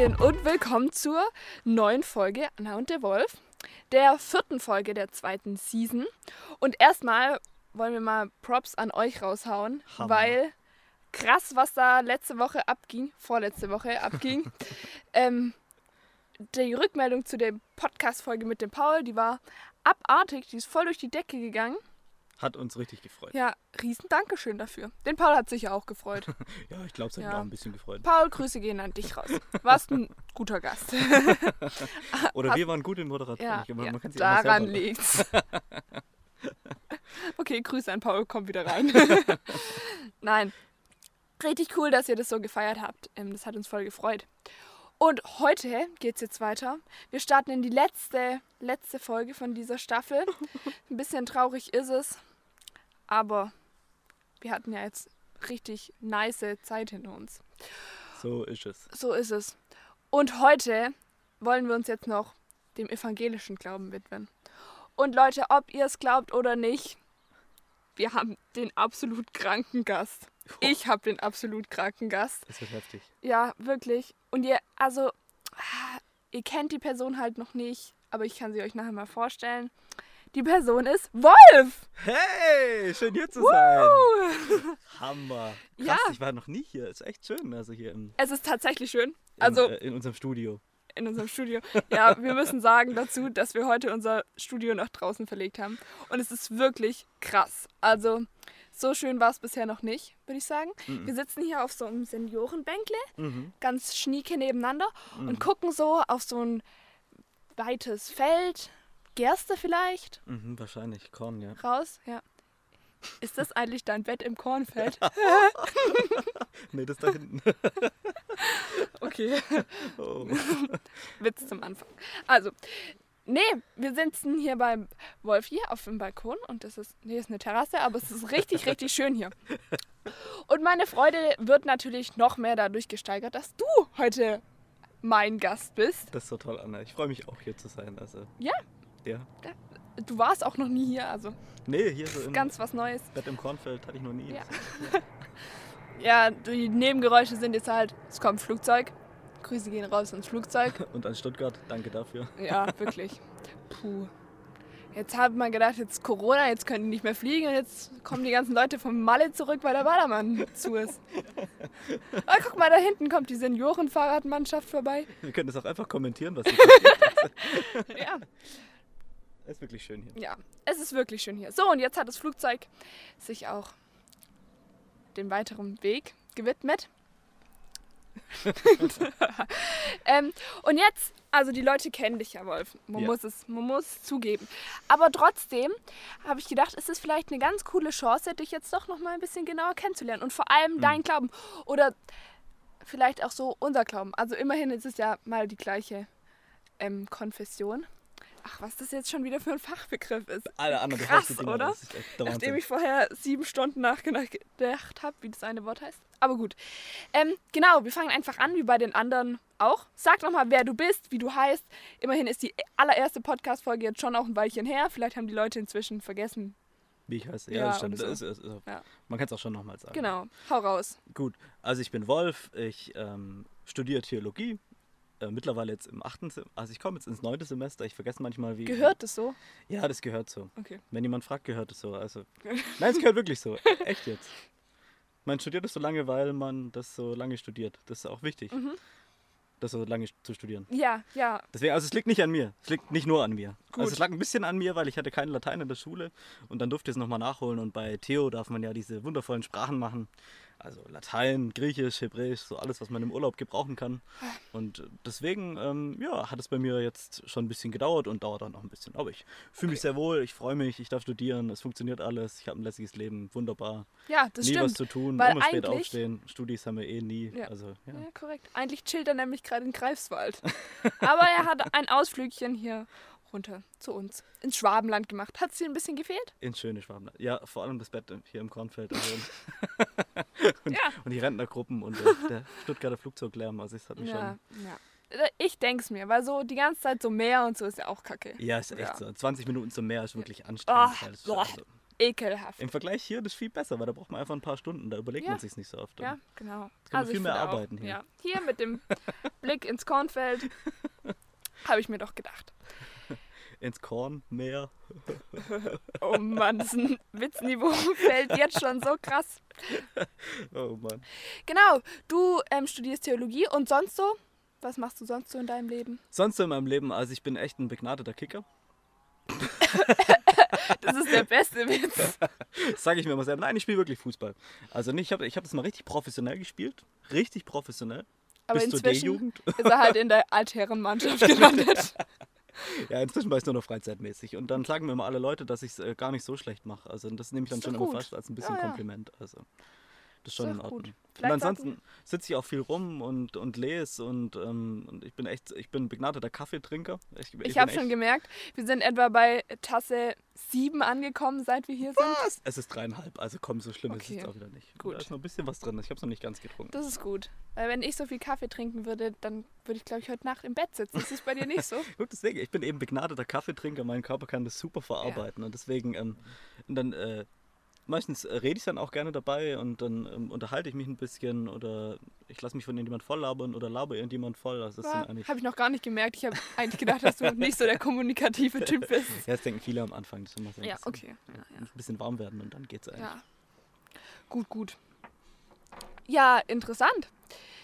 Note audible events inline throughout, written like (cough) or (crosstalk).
Hallöchen und willkommen zur neuen Folge Anna und der Wolf, der vierten Folge der zweiten Season. Und erstmal wollen wir mal Props an euch raushauen, Hammer. weil krass, was da letzte Woche abging, vorletzte Woche abging. (laughs) ähm, die Rückmeldung zu der Podcast-Folge mit dem Paul, die war abartig, die ist voll durch die Decke gegangen. Hat uns richtig gefreut. Ja, riesen Dankeschön dafür. Den Paul hat sich ja auch gefreut. (laughs) Ja, ich glaube, es hat Ja. mich auch ein bisschen gefreut. Paul, Grüße gehen an dich raus. Warst ein guter Gast. (laughs) Oder hast- wir waren gut in Moderation. Ja, Ich ja man immer daran liegt's. (laughs) okay, Grüße an Paul, komm wieder rein. Nein, richtig cool, dass ihr das so gefeiert habt. Ähm, Das hat uns voll gefreut. Und heute geht's jetzt weiter. Wir starten in die letzte, letzte Folge von dieser Staffel. Ein bisschen traurig ist es, aber wir hatten ja jetzt richtig nice Zeit hinter uns. So ist es. So ist es. Und heute wollen wir uns jetzt noch dem evangelischen Glauben widmen. Und Leute, ob ihr es glaubt oder nicht, wir haben den absolut kranken Gast. Ich habe den absolut kranken Gast. Das wird heftig. Ja, wirklich. Und ihr, also, ah, ihr kennt die Person halt noch nicht, aber ich kann sie euch nachher mal vorstellen. Die Person ist Wolf! Hey, schön hier zu sein. Uh. (laughs) Hammer. Krass, Ja. ich war noch nie hier. Ist echt schön. Also hier im, Es ist tatsächlich schön. Also, äh, in unserem Studio. in unserem Studio. Ja, wir müssen sagen dazu, dass wir heute unser Studio nach draußen verlegt haben. Und es ist wirklich krass. Also, so schön war es bisher noch nicht, würde ich sagen. Wir sitzen hier auf so einem Seniorenbänkle, Mhm. ganz schnieke nebeneinander und gucken so auf so ein weites Feld. Gerste vielleicht Mhm, wahrscheinlich Korn, ja. raus, ja. Ist das eigentlich dein Bett im Kornfeld? (laughs) Nee, das da hinten. (laughs) Okay. Oh. Witz zum Anfang. Also, nee, wir sitzen hier beim Wolf hier auf dem Balkon und das ist, nee, ist eine Terrasse, aber es ist richtig, richtig schön hier. Und meine Freude wird natürlich noch mehr dadurch gesteigert, dass du heute mein Gast bist. Das ist so toll, Anna. Ich freue mich auch hier zu sein. Also, Ja, ja. du warst auch noch nie hier, also Nee, hier so im ganz was Neues. Bett im Kornfeld hatte ich noch nie. Ja. (laughs) Ja, die Nebengeräusche sind jetzt halt, es kommt ein Flugzeug. Grüße gehen raus ins Flugzeug. (laughs) Und an Stuttgart, danke dafür. Ja, wirklich. Puh. Jetzt hat man gedacht, jetzt Corona, jetzt können die nicht mehr fliegen und jetzt kommen die ganzen Leute vom Malle zurück, weil der Ballermann zu ist. Ah, guck mal, da hinten kommt die Seniorenfahrradmannschaft vorbei. Wir können das auch einfach kommentieren, was hier (laughs) passiert. Ja, ist wirklich schön hier. ja, es ist wirklich schön hier. So, und jetzt hat das Flugzeug sich auch dem weiteren Weg gewidmet. (laughs) ähm, und jetzt, also die Leute kennen dich ja, Wolf. Man, Ja. muss es, man muss es zugeben. Aber trotzdem habe ich gedacht, ist es vielleicht eine ganz coole Chance, dich jetzt doch noch mal ein bisschen genauer kennenzulernen. Und vor allem dein Glauben. Oder vielleicht auch so unser Glauben. Also immerhin ist es ja mal die gleiche ähm, Konfession. Ach, was das jetzt schon wieder für ein Fachbegriff ist. Alle anderen Krass, oder? Nachdem ich vorher sieben Stunden nachgedacht habe, wie das eine Wort heißt. Aber gut. Ähm, genau, wir fangen einfach an, wie bei den anderen auch. Sag nochmal, wer du bist, wie du heißt. Immerhin ist die allererste Podcast-Folge jetzt schon auch ein Weilchen her. Vielleicht haben die Leute inzwischen vergessen. Wie ich heiße. Ja, Ja, das stimmt. so. ist, ist, ist, Ja. Man kann es auch schon nochmal sagen. Genau, hau raus. Gut, also ich bin Wolf, ich ähm, studiere Theologie. Äh, mittlerweile jetzt im achten Semester, also ich komme jetzt ins neunte Semester, ich vergesse manchmal wie. Gehört es so? Ja, das gehört so. Okay. Wenn jemand fragt, gehört es so. Also, (laughs) nein, es gehört wirklich so. Echt jetzt. Man studiert es so lange, weil man das so lange studiert. Das ist auch wichtig, Mhm. das so lange zu studieren. Ja, ja. Deswegen, also es liegt nicht an mir. Es liegt nicht nur an mir. Gut. Also es lag ein bisschen an mir, weil ich hatte keinen Latein in der Schule und dann durfte ich es nochmal nachholen und bei Theo darf man ja diese wundervollen Sprachen machen. Also Latein, Griechisch, Hebräisch, so alles, was man im Urlaub gebrauchen kann. Und deswegen, ähm, ja, hat es bei mir jetzt schon ein bisschen gedauert und dauert auch noch ein bisschen. Aber ich fühle mich sehr wohl, ich freue mich, ich darf studieren, es funktioniert alles, ich habe ein lässiges Leben, wunderbar. Ja, das nie was stimmt. zu tun, weil immer spät aufstehen. Studis haben wir eh nie. Ja. Also, ja. Ja, korrekt. Eigentlich chillt er nämlich gerade in Greifswald. (laughs) Aber er hat ein Ausflügchen hier runter zu uns ins Schwabenland gemacht. Hat es dir ein bisschen gefehlt? Ins schöne Schwabenland. Ja, vor allem das Bett hier im Kornfeld. Also, (laughs) und, Ja. und die Rentnergruppen und der, der Stuttgarter Flugzeuglärm. Also, das hat mich Ja, schon. ja. Ich denke es mir, weil so die ganze Zeit so Meer und so ist ja auch kacke. Ja, ist echt Ja. so. 20 Minuten zum Meer ist wirklich anstrengend. Es- boah. also, ekelhaft. Im Vergleich hier, das ist viel besser, weil da braucht man einfach ein paar Stunden. Da überlegt Ja. man sich nicht so oft. Ja, genau. kann man viel mehr finde auch, arbeiten hier. Ja, hier mit dem (laughs) Blick ins Kornfeld (laughs) habe ich mir doch gedacht. Ins Korn, Meer. (laughs) Oh Mann, das Witzniveau (laughs) fällt jetzt schon so krass. Oh Mann. Genau, du ähm, studierst Theologie und sonst so? Was machst du sonst so in deinem Leben? Sonst so in meinem Leben, also ich bin echt ein begnadeter Kicker. (laughs) Das ist der beste Witz. Das sage ich mir immer selber. Nein, ich spiele wirklich Fußball. Also nicht, ich habe ich hab das mal richtig professionell gespielt. Richtig professionell. Aber Bis inzwischen ist er halt in der Altherrenmannschaft gelandet. Ja, inzwischen war ich nur noch freizeitmäßig. Und dann sagen mir immer alle Leute, dass ich es äh, gar nicht so schlecht mache. Also das nehme ich dann schon doch immer gut. fast als ein bisschen Ja, ja. Kompliment. Also das ist schon Ist in Ordnung. gut. Und ansonsten sitze ich auch viel rum und, und lese und, ähm, und ich bin echt, ich bin ein begnadeter Kaffeetrinker. Ich, Ich bin habe schon gemerkt, wir sind etwa bei Tasse 7 angekommen, seit wir hier sind. Was? Es ist dreieinhalb, also komm, so schlimm ist Okay. es jetzt auch wieder nicht. Gut. Da ist noch ein bisschen was drin. Ich habe es noch nicht ganz getrunken. Das ist gut. Weil wenn ich so viel Kaffee trinken würde, dann würde ich, glaube ich, heute Nacht im Bett sitzen. Ist das bei dir nicht so? (laughs) Gut, deswegen, ich bin eben begnadeter Kaffeetrinker, mein Körper kann das super verarbeiten und deswegen, ähm, und dann äh, meistens rede ich dann auch gerne dabei und dann ähm, unterhalte ich mich ein bisschen oder ich lasse mich von irgendjemand voll labern oder laber irgendjemand voll. Also das Ja, sind eigentlich, habe ich noch gar nicht gemerkt. Ich habe eigentlich gedacht, dass du (laughs) nicht so der kommunikative Typ bist. ja, das denken viele am Anfang. Das muss Ja, okay. Ja, Ein bisschen warm werden und dann geht's eigentlich. ja. Gut, gut. Ja, interessant.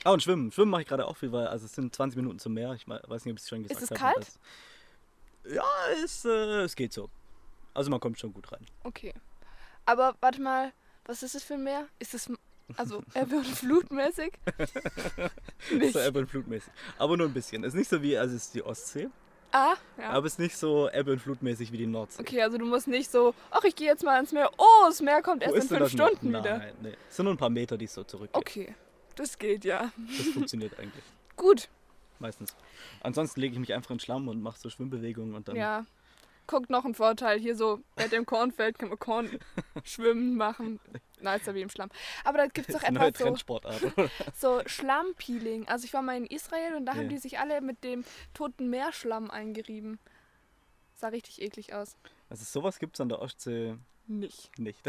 Ah, und Schwimmen. Schwimmen mache ich gerade auch viel, weil also es sind 20 Minuten zum Meer. Ich we- weiß nicht, ob ich es schon gesagt es habe. kalt? das- Ja, es, äh, es geht so. Also man kommt schon gut rein. Okay. Aber warte mal, was ist das für ein Meer? Ist das also (laughs) Ebbe und Flutmäßig? (laughs) nicht. So Ebbe und Flutmäßig. Aber nur ein bisschen. Es ist nicht so wie, also es ist die Ostsee, Ah, ja. aber es ist nicht so Ebbe und Flutmäßig wie die Nordsee. Okay, also du musst nicht so, ach, ich gehe jetzt mal ins Meer. Oh, das Meer kommt Wo erst in fünf? Stunden wieder. Nein, nee. Es sind nur ein paar Meter, die es so zurückgeht. Okay, das geht ja. Das funktioniert eigentlich. (laughs) Gut, Meistens. Ansonsten lege ich mich einfach in den Schlamm und mache so Schwimmbewegungen und dann. ja. Guckt noch ein Vorteil. Hier so bei dem Kornfeld kann man Korn (laughs) schwimmen machen. Nicer wie im Schlamm. Aber da gibt es doch (laughs) Das etwas so, (laughs) so Schlammpeeling. Also ich war mal in Israel und da Ja. haben die sich alle mit dem toten Meerschlamm eingerieben. Sah richtig eklig aus. Also sowas gibt es an der Ostsee Nicht. nicht.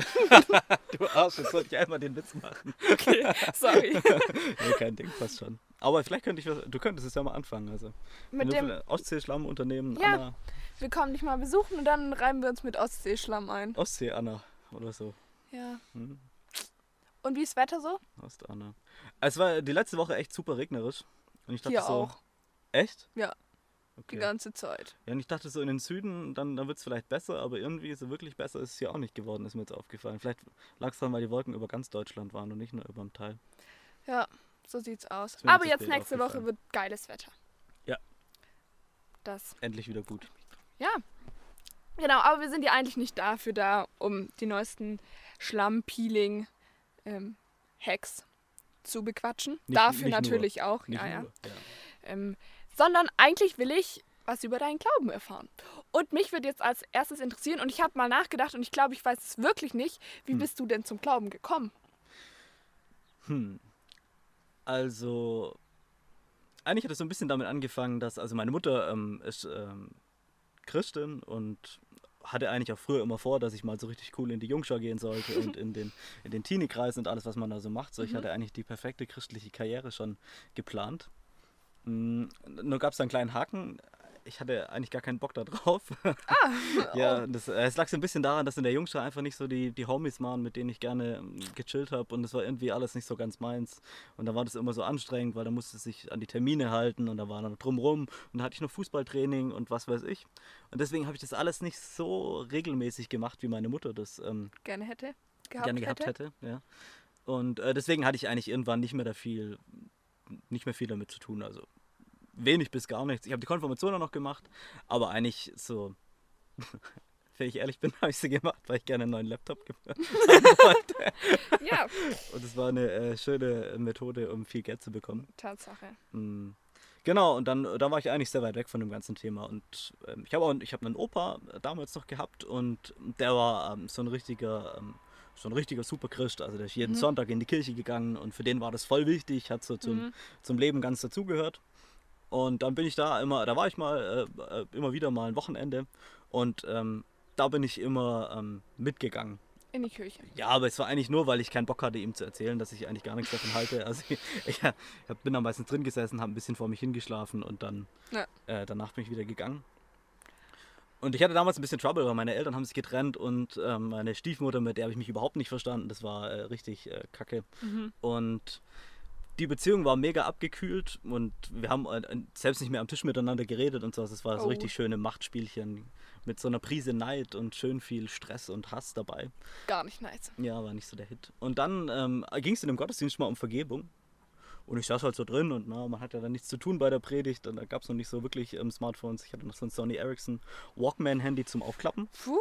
du Arsch, jetzt sollte ich einmal den Witz machen. Okay, sorry. Nee, kein Ding, passt schon. Aber vielleicht könnte ich was, du könntest es ja mal anfangen. Also, mit dem, Ostsee-Schlammunternehmen Ja. Anna, wir kommen dich mal besuchen und dann reiben wir uns mit Ostseeschlamm ein. Ostsee-Anna oder so. Ja. Hm, Und wie ist das Wetter so? Ost-Anna. Es war die letzte Woche echt super regnerisch. Und ich dachte Hier so, auch. Echt? Ja. Die Okay. ganze Zeit. Ja, und ich dachte so in den Süden, dann, dann wird es vielleicht besser, aber irgendwie so wirklich besser ist es hier auch nicht geworden, ist mir jetzt aufgefallen. Vielleicht lag es daran, weil die Wolken über ganz Deutschland waren und nicht nur über dem Teil. Ja, so sieht's aus. Aber jetzt nächste Woche wird geiles Wetter. Ja. Das. Endlich wieder gut. Ja. Genau, aber wir sind ja eigentlich nicht dafür da, um die neuesten Schlammpeeling-Hacks zu bequatschen. Nicht- dafür nicht nur. natürlich auch. Nicht Ja, ja. nur. Ja. Ähm, sondern eigentlich will ich was über deinen Glauben erfahren. Und mich würde jetzt als erstes interessieren, und ich habe mal nachgedacht und ich glaube, ich weiß es wirklich nicht, wie Hm. bist du denn zum Glauben gekommen? Hm. Also, eigentlich hat es so ein bisschen damit angefangen, dass, also meine Mutter ähm, ist ähm, Christin und hatte eigentlich auch früher immer vor, dass ich mal so richtig cool in die Jungschau gehen sollte und (laughs) in den, in den Teenie-Kreis und alles, was man da so macht. So, ich Mhm. hatte eigentlich die perfekte christliche Karriere schon geplant. Mm, Nur gab es da einen kleinen Haken. Ich hatte eigentlich gar keinen Bock da drauf. (laughs) Ah, Ja, das, äh, es lag so ein bisschen daran, dass in der Jungschau einfach nicht so die, die Homies waren, mit denen ich gerne ähm, gechillt habe und es war irgendwie alles nicht so ganz meins. Und da war das immer so anstrengend, weil da musste sich an die Termine halten und da war dann drumrum und da hatte ich noch Fußballtraining und was weiß ich. Und deswegen habe ich das alles nicht so regelmäßig gemacht, wie meine Mutter das ähm, gerne hätte. Gehabt gerne gehabt hätte. hätte. ja. Und äh, deswegen hatte ich eigentlich irgendwann nicht mehr da viel, nicht mehr viel damit zu tun. Also wenig bis gar nichts. Ich habe die Konfirmation auch noch gemacht, aber eigentlich so, (laughs) wenn ich ehrlich bin, (laughs) habe ich sie gemacht, weil ich gerne einen neuen Laptop (laughs) wollte. Ja, Und es war eine äh, schöne Methode, um viel Geld zu bekommen. Tatsache. Mm. Genau, und dann da war ich eigentlich sehr weit weg von dem ganzen Thema. Und ähm, ich habe auch ich hab einen Opa äh, damals noch gehabt und der war ähm, so ein richtiger, ähm, so ein richtiger Superchrist. Also der ist jeden Mhm. Sonntag in die Kirche gegangen und für den war das voll wichtig, hat so zum, Mhm. zum Leben ganz dazugehört. Und dann bin ich da immer, da war ich mal äh, äh, immer wieder mal ein Wochenende und ähm, da bin ich immer ähm, mitgegangen. In die Kirche. Ja, aber es war eigentlich nur, weil ich keinen Bock hatte, ihm zu erzählen, dass ich eigentlich gar nichts davon halte. Also (laughs) ich, ich, ich bin da meistens drin gesessen, habe ein bisschen vor mich hingeschlafen und dann Ja. äh, danach bin ich wieder gegangen. Und ich hatte damals ein bisschen Trouble, weil meine Eltern haben sich getrennt und ähm, meine Stiefmutter, mit der habe ich mich überhaupt nicht verstanden. Das war äh, richtig äh, kacke. Mhm. Und die Beziehung war mega abgekühlt und wir haben äh, selbst nicht mehr am Tisch miteinander geredet und so. Es war so Oh. richtig schöne Machtspielchen mit so einer Prise Neid und schön viel Stress und Hass dabei. Gar nicht nice. Ja, war nicht so der Hit. Und dann ähm, ging es in dem Gottesdienst mal um Vergebung. Und ich saß halt so drin und na, man hat ja dann nichts zu tun bei der Predigt. Und da gab es noch nicht so wirklich ähm, Smartphones. Ich hatte noch so ein Sony Ericsson Walkman-Handy zum Aufklappen. Puh.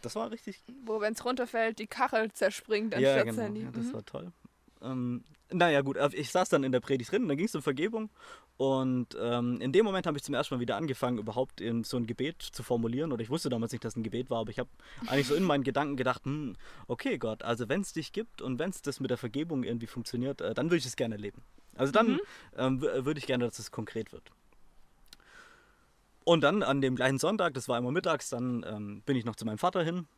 Das war richtig Wo, wenn es runterfällt, die Kachel zerspringt anstatt ja, genau. Handy. Ja, das Mhm. war toll. Ähm, naja, gut, äh, ich saß dann in der Predigt drin und dann ging es um Vergebung. Und ähm, in dem Moment habe ich zum ersten Mal wieder angefangen, überhaupt in so ein Gebet zu formulieren. Oder ich wusste damals nicht, dass es ein Gebet war, aber ich habe eigentlich so in meinen Gedanken gedacht: hm, okay, Gott, also wenn es dich gibt und wenn es das mit der Vergebung irgendwie funktioniert, äh, dann würde ich es gerne erleben. Also dann Mhm. ähm, w- würde ich gerne, dass es konkret wird. Und dann an dem gleichen Sonntag, das war immer mittags, dann ähm, bin ich noch zu meinem Vater hin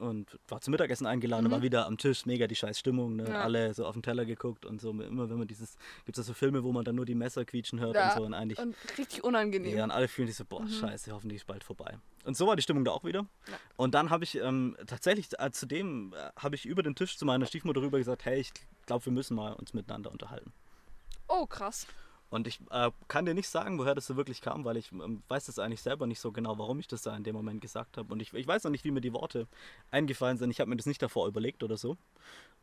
und war zum Mittagessen eingeladen, Mhm. war wieder am Tisch, mega die scheiß Stimmung, ne? Ja. alle so auf den Teller geguckt und so. Immer wenn man dieses, gibt es so Filme, wo man dann nur die Messer quietschen hört Ja, und so und eigentlich, Und richtig unangenehm. ja, und alle fühlen sich so, boah, Mhm. scheiße, hoffentlich ist bald vorbei. Und so war die Stimmung da auch wieder. Ja. Und dann habe ich ähm, tatsächlich, äh, zudem äh, habe ich über den Tisch zu meiner Stiefmutter rüber gesagt, hey, ich glaube, wir müssen mal uns miteinander unterhalten. Oh, krass. Und ich äh, kann dir nicht sagen, woher das so wirklich kam, weil ich ähm, weiß das eigentlich selber nicht so genau, warum ich das da in dem Moment gesagt habe. Und ich, ich weiß auch nicht, wie mir die Worte eingefallen sind. Ich habe mir das nicht davor überlegt oder so.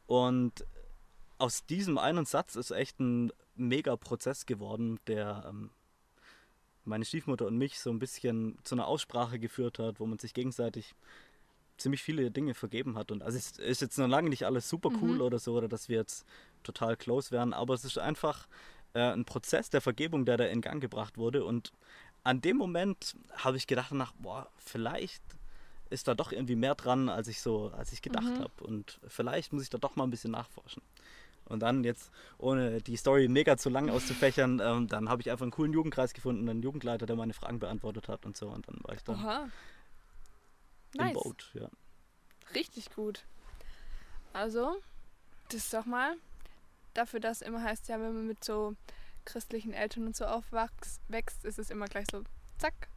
Und aus diesem einen Satz ist echt ein mega Prozess geworden, der ähm, meine Stiefmutter und mich so ein bisschen zu einer Aussprache geführt hat, wo man sich gegenseitig ziemlich viele Dinge vergeben hat. Und also es ist jetzt noch lange nicht alles super cool Mhm. oder so, oder dass wir jetzt total close wären, aber es ist einfach äh, ein Prozess der Vergebung, der da in Gang gebracht wurde. Und an dem Moment habe ich gedacht, nach, boah, vielleicht ist da doch irgendwie mehr dran, als ich so, als ich gedacht Mhm. habe. Und vielleicht muss ich da doch mal ein bisschen nachforschen. Und dann jetzt, ohne die Story mega zu lang auszufächern, (laughs) ähm, dann habe ich einfach einen coolen Jugendkreis gefunden, einen Jugendleiter, der meine Fragen beantwortet hat und so. Und dann war ich dann Oha. im Nice. Boot. Ja. Richtig gut. Also, das ist doch mal dafür, dass immer heißt, ja, wenn man mit so christlichen Eltern und so aufwächst, wächst, ist es immer gleich so, zack.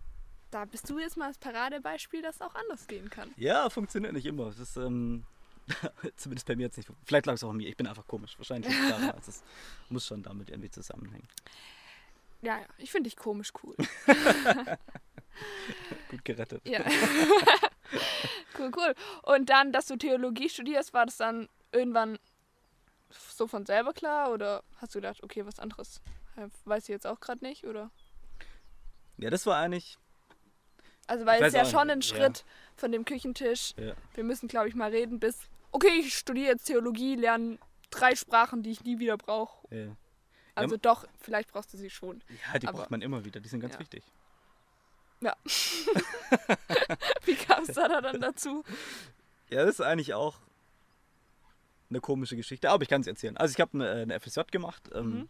Da bist du jetzt mal das Paradebeispiel, dass es auch anders gehen kann. ja, funktioniert nicht immer. Es ist, ähm, (laughs) zumindest bei mir jetzt nicht. Vielleicht lag es auch an mir. Ich bin einfach komisch. Wahrscheinlich daran. Also es muss schon damit irgendwie zusammenhängen. Ja, ja, ich finde dich komisch cool. (laughs) Gut gerettet. Ja. (laughs) cool, cool. Und dann, dass du Theologie studierst, war das dann irgendwann so von selber klar oder hast du gedacht, okay, was anderes äh, weiß ich jetzt auch gerade nicht oder? Ja, das war eigentlich. Also weil es ja schon nicht, ein ja. Schritt von dem Küchentisch. Ja. Wir müssen, glaube ich, mal reden bis, okay, ich studiere jetzt Theologie, lerne drei Sprachen, die ich nie wieder brauche. Ja, Also doch, vielleicht brauchst du sie schon. ja die Aber- braucht man immer wieder. Die sind ganz Ja. wichtig. (laughs) Wie kam es da dann dazu? (laughs) Ja, das ist eigentlich auch eine komische Geschichte. Aber ich kann es erzählen. Also, ich habe eine, eine FSJ gemacht. Ähm, Mhm.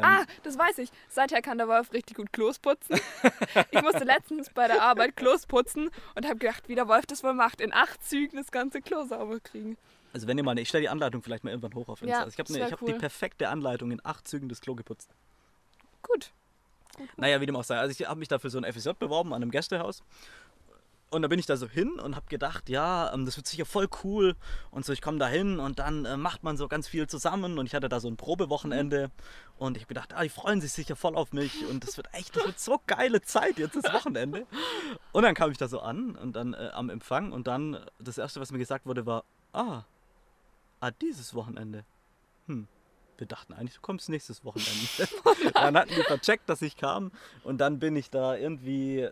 Ah, das weiß ich. Seither kann der Wolf richtig gut Klos putzen. (laughs) ich musste letztens bei der Arbeit Klos putzen und habe gedacht, wie der Wolf das wohl macht. In acht Zügen das ganze Klo sauber kriegen. Also, wenn ihr mal. eine- Ich stelle die Anleitung vielleicht mal irgendwann hoch auf Insta. Ja, also ich habe ne, hab cool. die perfekte Anleitung in acht Zügen das Klo geputzt. Gut. Naja, wie dem auch sei. Also ich habe mich dafür so ein FSJ beworben an einem Gästehaus. Und da bin ich da so hin und habe gedacht, ja, ähm, das wird sicher voll cool. Und so, ich komme da hin und dann äh, macht man so ganz viel zusammen. Und ich hatte da so ein Probewochenende. Und ich habe gedacht, ah, die freuen sich sicher voll auf mich. Und das wird echt, das wird so geile Zeit jetzt, das Wochenende. (laughs) Und dann kam ich da so an und dann äh, am Empfang. Und dann, das Erste, was mir gesagt wurde, war, ah, ah, dieses Wochenende. Hm. Wir dachten eigentlich, du kommst nächstes Wochenende. (laughs) dann hatten die vercheckt, dass ich kam. Und dann bin ich da irgendwie,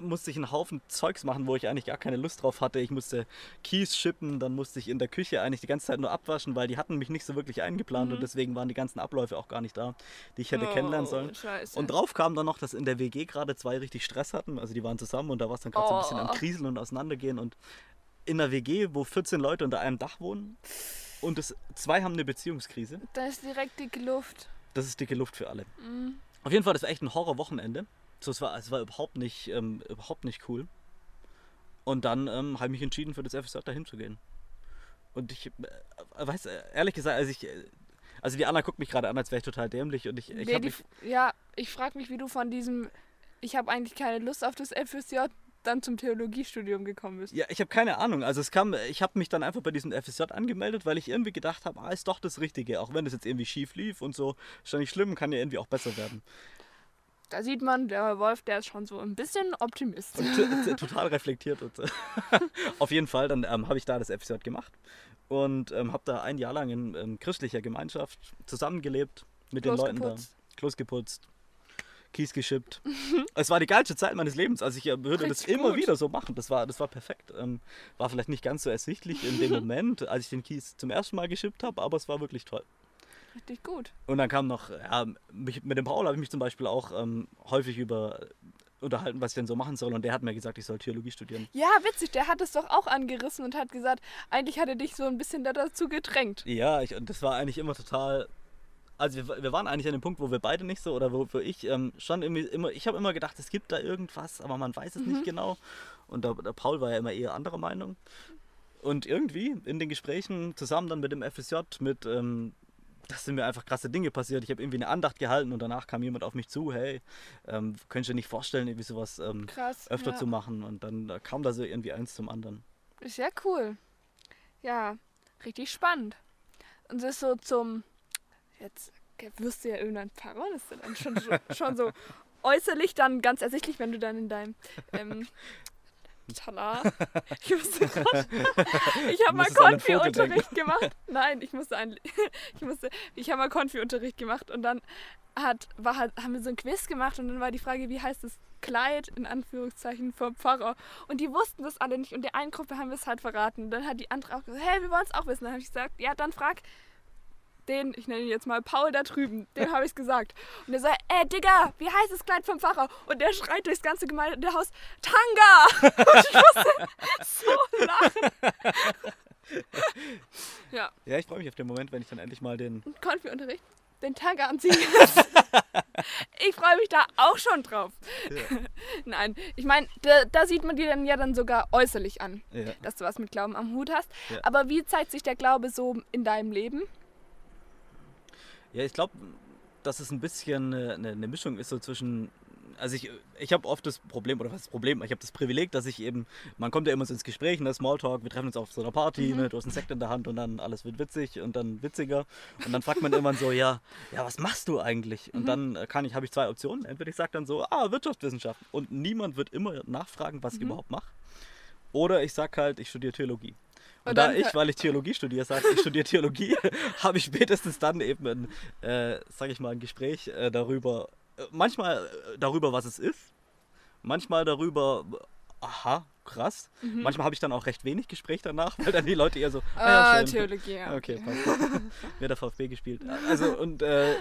musste ich einen Haufen Zeugs machen, wo ich eigentlich gar keine Lust drauf hatte. Ich musste Kies schippen, dann musste ich in der Küche eigentlich die ganze Zeit nur abwaschen, weil die hatten mich nicht so wirklich eingeplant Mhm. und deswegen waren die ganzen Abläufe auch gar nicht da, die ich hätte kennenlernen sollen. Oh, Scheiße. Und drauf kam dann noch, dass in der WG gerade zwei richtig Stress hatten. Also die waren zusammen und da war es dann gerade so ein bisschen am Oh. Kriseln und auseinandergehen. Und in der WG, wo 14 Leute unter einem Dach wohnen und es, zwei haben eine Beziehungskrise, da ist direkt dicke Luft. das ist dicke Luft für alle. Mhm. Auf jeden Fall, das war echt ein Horrorwochenende. So, es war, es war überhaupt nicht, ähm, überhaupt nicht cool. Und dann ähm, habe ich mich entschieden, für das FSJ dahin zu gehen. Und ich äh, weiß, äh, ehrlich gesagt, also ich, äh, also die Anna guckt mich gerade an, als wäre ich total dämlich und ich, ich Nee, die, mich, ja, ich frage mich, wie du von diesem, ich habe eigentlich keine Lust auf das FSJ, dann zum Theologiestudium gekommen bist. ja, ich habe keine Ahnung. Also es kam, ich habe mich dann einfach bei diesem FSJ angemeldet, weil ich irgendwie gedacht habe, ah, ist doch das Richtige, auch wenn das jetzt irgendwie schief lief und so, ist ja nicht schlimm, kann ja irgendwie auch besser werden. Da sieht man, der Wolf, der ist schon so ein bisschen Optimist. Und t- t- total reflektiert. Und, (laughs) auf jeden Fall, dann ähm, habe ich da das FSJ gemacht und ähm, habe da ein Jahr lang in ähm, christlicher Gemeinschaft zusammengelebt mit den Klos Leuten geputzt. da. Klos geputzt, Kies geschippt. (laughs) es war die geilste Zeit meines Lebens. Also ich äh, würde das Richtig immer gut. wieder so machen. Das war, das war perfekt. Ähm, war vielleicht nicht ganz so ersichtlich in dem (laughs) Moment, als ich den Kies zum ersten Mal geschippt habe, aber es war wirklich toll. Richtig gut. Und dann kam noch, ja, mich, mit dem Paul habe ich mich zum Beispiel auch ähm, häufig über unterhalten, was ich denn so machen soll. Und der hat mir gesagt, ich soll Theologie studieren. Ja, witzig, der hat es doch auch angerissen und hat gesagt, eigentlich hat er dich so ein bisschen da dazu gedrängt. Ja, ich, und das war eigentlich immer total. Also wir, wir waren eigentlich an dem Punkt, wo wir beide nicht so, oder wo, wo ich ähm, schon irgendwie immer, ich habe immer gedacht, es gibt da irgendwas, aber man weiß es nicht genau. Und der, der Paul war ja immer eher anderer Meinung. Und irgendwie in den Gesprächen zusammen dann mit dem FSJ, mit, ähm, das sind mir einfach krasse Dinge passiert. Ich habe irgendwie eine Andacht gehalten und danach kam jemand auf mich zu, hey, ähm, könntest du dir nicht vorstellen, irgendwie sowas ähm, Krass. öfter ja. zu machen. Und dann äh, kam da so irgendwie eins zum anderen. Ist ja cool. Ja, richtig spannend. Und es ist so zum. Jetzt wirst du ja irgendein Pfarrer, das ist dann schon, so- (laughs) schon so äußerlich dann ganz ersichtlich, wenn du dann in deinem. Ähm, Tala. (laughs) Ich musste (laughs) grad, (laughs) Ich habe mal Konfi-Unterricht gemacht. Nein, ich musste ein, ich musste, ich habe mal Konfi-Unterricht gemacht und dann hat, war halt, haben wir so ein Quiz gemacht und dann war die Frage, wie heißt das Kleid in Anführungszeichen vom Pfarrer? Und die wussten das alle nicht und der einen Gruppe haben wir es halt verraten. Und dann hat die andere auch gesagt, hey, wir wollen es auch wissen. Dann habe ich gesagt, ja, dann frag den, ich nenne ihn jetzt mal Paul da drüben, dem habe ich es gesagt. Und der sagt, ey, Digga, wie heißt das Kleid vom Pfarrer? Und der schreit durchs ganze Gemeindehaus, Tanga! (laughs) Und ich musste so lachen. (laughs) ja, Ja, ich freue mich auf den Moment, wenn ich dann endlich mal den Konfi-Unterricht, den Tanga anziehen muss. (laughs) ich freue mich da auch schon drauf. Nein, ich meine, da, da sieht man dir dann ja dann sogar äußerlich an, Ja. dass du was mit Glauben am Hut hast. Ja. Aber wie zeigt sich der Glaube so in deinem Leben? Ja, ich glaube, dass es ein bisschen eine, eine, eine Mischung ist so zwischen. Also ich, ich habe oft das Problem, oder was ist das Problem? Ich habe das Privileg, dass ich eben, man kommt ja immer so ins Gespräch, ne, Smalltalk, wir treffen uns auf so einer Party, ne, du hast einen Sekt in der Hand und dann alles wird witzig und dann witziger. Und dann fragt man irgendwann so, ja, ja, was machst du eigentlich? Und dann äh, kann ich, habe ich zwei Optionen. Entweder ich sage dann so, ah, Wirtschaftswissenschaften. Und niemand wird immer nachfragen, was ich überhaupt mache. Oder ich sage halt, ich studiere Theologie. Und, da ich, (laughs) weil ich Theologie studiere, sage, ich studiere Theologie, (laughs) habe ich spätestens dann eben ein, äh, sage ich mal, ein Gespräch äh, darüber, äh, manchmal äh, darüber, was es ist, manchmal darüber, aha, krass. Mhm. Manchmal habe ich dann auch recht wenig Gespräch danach, weil dann die Leute eher so, ah, Ah, ja, schön. Theologie, ja. Okay, passt. (laughs) Mir der VfB gespielt. Also und äh,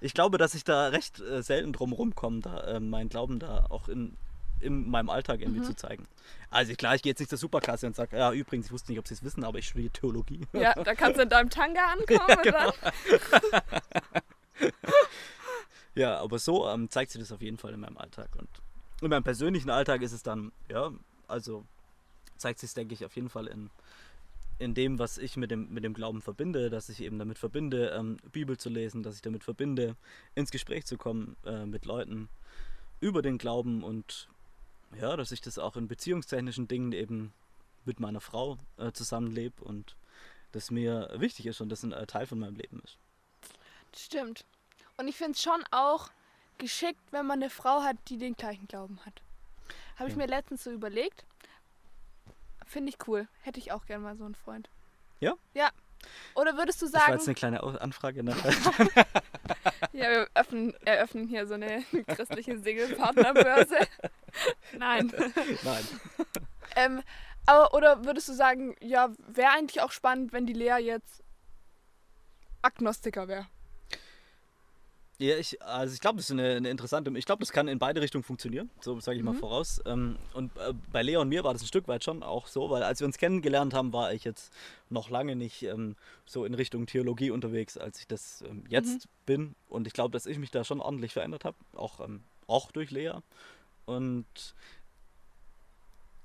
ich glaube, dass ich da recht äh, selten drum rumkomme, da meinen Glauben da auch in, in meinem Alltag irgendwie Mhm. zu zeigen. Also klar, ich gehe jetzt nicht zur Superklasse und sage, ja übrigens, ich wusste nicht, ob Sie es wissen, aber ich studiere Theologie. Ja, da kannst du in deinem Tanga (laughs) ankommen und genau. (laughs) Ja, aber so ähm, zeigt sich das auf jeden Fall in meinem Alltag. Und in meinem persönlichen Alltag ist es dann, ja, also zeigt sich denke ich, auf jeden Fall in, in dem, was ich mit dem, mit dem Glauben verbinde, dass ich eben damit verbinde, ähm, Bibel zu lesen, dass ich damit verbinde, ins Gespräch zu kommen äh, mit Leuten über den Glauben und ja, dass ich das auch in beziehungstechnischen Dingen eben mit meiner Frau äh, zusammenlebe und das mir wichtig ist und das ein äh, Teil von meinem Leben ist. Stimmt. Und ich finde es schon auch geschickt, wenn man eine Frau hat, die den gleichen Glauben hat. Habe ich Ja. mir letztens so überlegt. Finde ich cool. Hätte ich auch gern mal so einen Freund. Ja? Ja. Oder würdest du Das war sagen, jetzt eine kleine Anfrage. Ne? (laughs) (laughs) ja, wir öffnen, eröffnen hier so eine (laughs) christliche Segelpartnerbörse? (laughs) Nein. (laughs) Nein. (laughs) Ähm, aber, oder würdest du sagen, ja, wäre eigentlich auch spannend, wenn die Lea jetzt Agnostiker wäre? Ja, ich, also ich glaube, das ist eine, eine interessante. Ich glaube, das kann in beide Richtungen funktionieren. So sage ich mal voraus. Ähm, und äh, bei Lea und mir war das ein Stück weit schon auch so, weil als wir uns kennengelernt haben, war ich jetzt noch lange nicht ähm, so in Richtung Theologie unterwegs, als ich das ähm, jetzt bin. Und ich glaube, dass ich mich da schon ordentlich verändert habe, auch, ähm, auch durch Lea. Und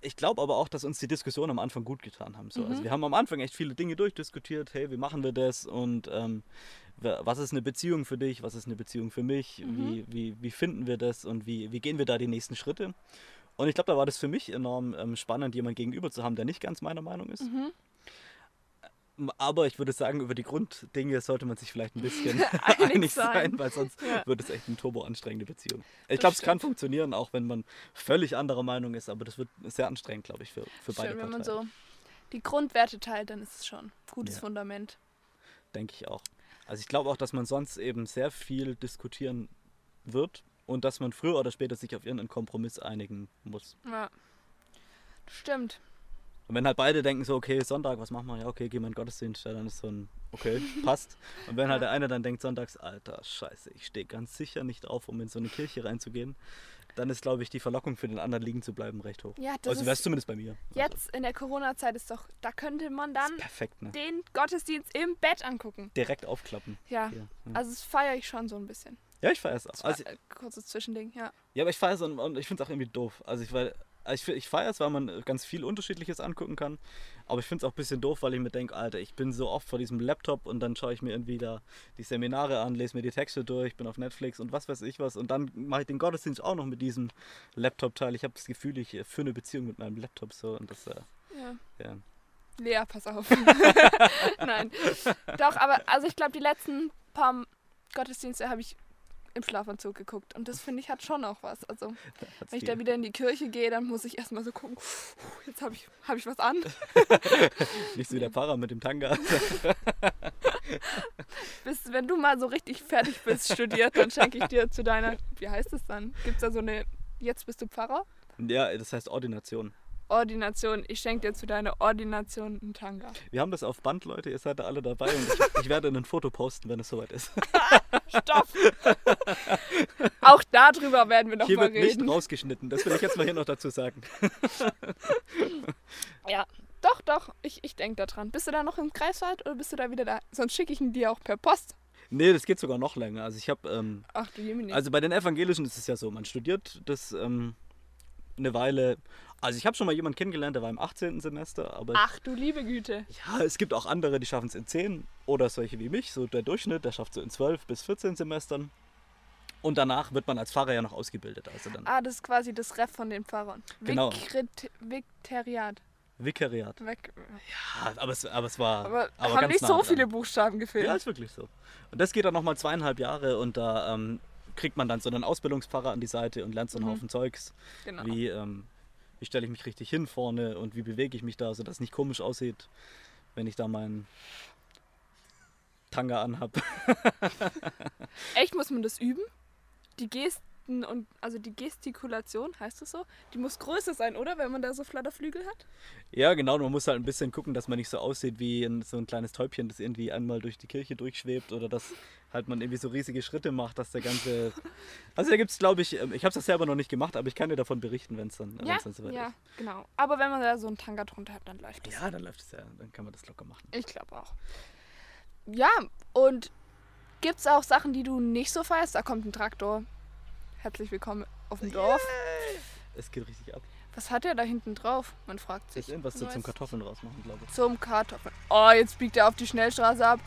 ich glaube aber auch, dass uns die Diskussion am Anfang gut getan haben. So. Also wir haben am Anfang echt viele Dinge durchdiskutiert. Hey, wie machen wir das? Und ähm, wa- was ist eine Beziehung für dich? Was ist eine Beziehung für mich? Wie, wie, wie finden wir das? Und wie, wie gehen wir da die nächsten Schritte? Und ich glaube, da war das für mich enorm ähm, spannend, jemand gegenüber zu haben, der nicht ganz meiner Meinung ist. Mhm. Aber ich würde sagen, über die Grunddinge sollte man sich vielleicht ein bisschen (laughs) (laughs) Einig einig sein. sein, weil sonst Ja. wird es echt eine turbo anstrengende Beziehung. Ich glaube, es kann funktionieren, auch wenn man völlig anderer Meinung ist, aber das wird sehr anstrengend, glaube ich, für, für beide Schön, wenn man Parteien. so die Grundwerte teilt, dann ist es schon ein gutes Ja. Fundament. Denke ich auch. Also ich glaube auch, dass man sonst eben sehr viel diskutieren wird und dass man früher oder später sich auf irgendeinen Kompromiss einigen muss. Ja. Stimmt. Und wenn halt beide denken so, okay, Sonntag, was machen wir? Ja, okay, gehen wir in den Gottesdienst, ja, dann ist so ein, okay, (laughs) passt. Und wenn halt der eine dann denkt, sonntags, alter, scheiße, ich stehe ganz sicher nicht auf, um in so eine Kirche reinzugehen, dann ist, glaube ich, die Verlockung für den anderen liegen zu bleiben recht hoch. Ja, das also wäre es zumindest bei mir. jetzt in der Corona-Zeit ist doch, da könnte man Also, dann perfekt, ne? den Gottesdienst im Bett angucken. Direkt aufklappen. Ja, Hier. Ja, also das feiere ich schon so ein bisschen. ja ich feiere es auch. Also, ein kurzes Zwischending, ja. Ja, aber ich feiere es und, und ich finde es auch irgendwie doof. Also ich, weil, ich, fi- ich feiere es, weil man ganz viel Unterschiedliches angucken kann. Aber ich finde es auch ein bisschen doof, weil ich mir denke, Alter, ich bin so oft vor diesem Laptop und dann schaue ich mir irgendwie da die Seminare an, lese mir die Texte durch, bin auf Netflix und was weiß ich was. Und dann mache ich den Gottesdienst auch noch mit diesem Laptop-Teil. Ich habe das Gefühl, ich äh, führe eine Beziehung mit meinem Laptop so. Und das, äh, ja. ja. Lea, pass auf. (laughs) Nein. Doch, aber also ich glaube, die letzten paar Gottesdienste habe ich im Schlafanzug geguckt. Und das finde ich hat schon auch was. Also, (laughs) hat's wenn ich die- da wieder in die Kirche gehe, dann muss ich erstmal so gucken, jetzt habe ich, hab ich was an. (laughs) Nicht so wie der Pfarrer mit dem Tanga. (laughs) Bis, wenn du mal so richtig fertig bist, studiert, dann schenke ich dir zu deiner, wie heißt es dann? Gibt es da so eine, jetzt bist du Pfarrer? ja, das heißt Ordination. Ordination. Ich schenke dir zu deiner Ordination einen Tanga. Wir haben das auf Band, Leute. Ihr seid da alle dabei und ich, ich werde ein Foto posten, wenn es soweit ist. (laughs) (laughs) Stopp! Auch darüber werden wir noch Hier mal wird nicht reden. rausgeschnitten. Das will ich jetzt mal hier noch dazu sagen. (laughs) Ja, doch, doch. Ich, ich denke da dran. Bist du da noch im Kreiswald oder bist du da wieder da? Sonst schicke ich ihn dir auch per Post. Nee, das geht sogar noch länger. Also ich habe, ähm, Ach du Jemini. also bei den Evangelischen ist es ja so, man studiert das ähm, eine Weile. Also ich habe schon mal jemanden kennengelernt, der war im 18. Semester, aber Ach du liebe Güte. ja, es gibt auch andere, die schaffen es in 10 oder solche wie mich, so der Durchschnitt, der schafft so in 12 bis 14 Semestern. Und danach wird man als Pfarrer ja noch ausgebildet. Also dann Ah, das ist quasi das Ref von den Pfarrern. Genau. Vikrit, Vikariat. Vikariat. Weg. Ja, aber es, aber es war Aber, aber haben nicht nah so dran. viele Buchstaben gefehlt. Ja, ist wirklich so. Und das geht dann nochmal zweieinhalb Jahre und da ähm, kriegt man dann so einen Ausbildungspfarrer an die Seite und lernt so einen Mhm. Haufen Zeugs. genau. Wie, ähm, wie stelle ich mich richtig hin vorne und wie bewege ich mich da, sodass es nicht komisch aussieht, wenn ich da meinen Tanga anhab. (laughs) Echt, muss man das üben? Die Gesten und, also die Gestikulation, heißt das so? Die muss größer sein, oder? Wenn man da so Flatterflügel hat? ja, genau, man muss halt ein bisschen gucken, dass man nicht so aussieht wie ein, so ein kleines Täubchen, das irgendwie einmal durch die Kirche durchschwebt oder dass halt man irgendwie so riesige Schritte macht, dass der ganze... (laughs) Also da gibt es, glaube ich, ähm, ich habe es ja selber noch nicht gemacht, aber ich kann dir davon berichten, wenn es dann, Ja, dann soweit ja, ist. genau. Aber wenn man da so einen Tanga drunter hat, dann läuft das. Ja, dann läuft es ja, dann kann man das locker machen. Ich glaube auch. Ja, und gibt es auch Sachen, die du nicht so feierst? Da kommt ein Traktor. Herzlich willkommen auf dem Dorf. Es geht richtig ab. Was hat er da hinten drauf? Man fragt Das sich. ist irgendwas so zum Kartoffeln rausmachen, glaube ich. Zum Kartoffeln. Oh, jetzt biegt er auf die Schnellstraße ab.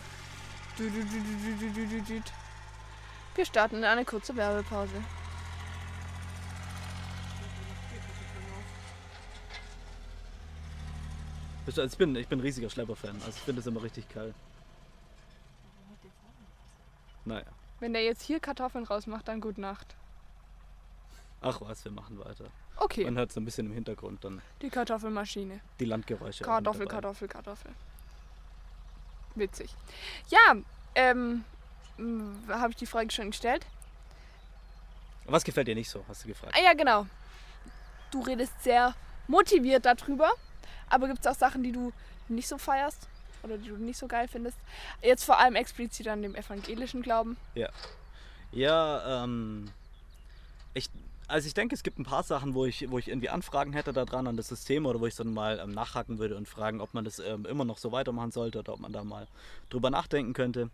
Wir starten in eine kurze Werbepause. Also ich, bin, ich bin ein riesiger Schlepper-Fan. Also ich finde das immer richtig geil. Naja. Wenn der jetzt hier Kartoffeln rausmacht, dann gute Nacht. Ach was, wir machen weiter. Okay, Man hört so ein bisschen im Hintergrund dann die Kartoffelmaschine. die Landgeräusche. Kartoffel. Kartoffel, Kartoffel. Witzig. Ja, ähm, habe ich die Frage schon gestellt? Was gefällt dir nicht so, hast du gefragt? Ah ja, genau. Du redest sehr motiviert darüber, aber gibt es auch Sachen, die du nicht so feierst oder die du nicht so geil findest? Jetzt vor allem explizit an dem evangelischen Glauben. Ja, ähm. Ich, also ich denke, es gibt ein paar Sachen, wo ich, wo ich irgendwie Anfragen hätte da dran an das System oder wo ich dann mal ähm, nachhaken würde und fragen, ob man das ähm, immer noch so weitermachen sollte oder ob man da mal drüber nachdenken könnte.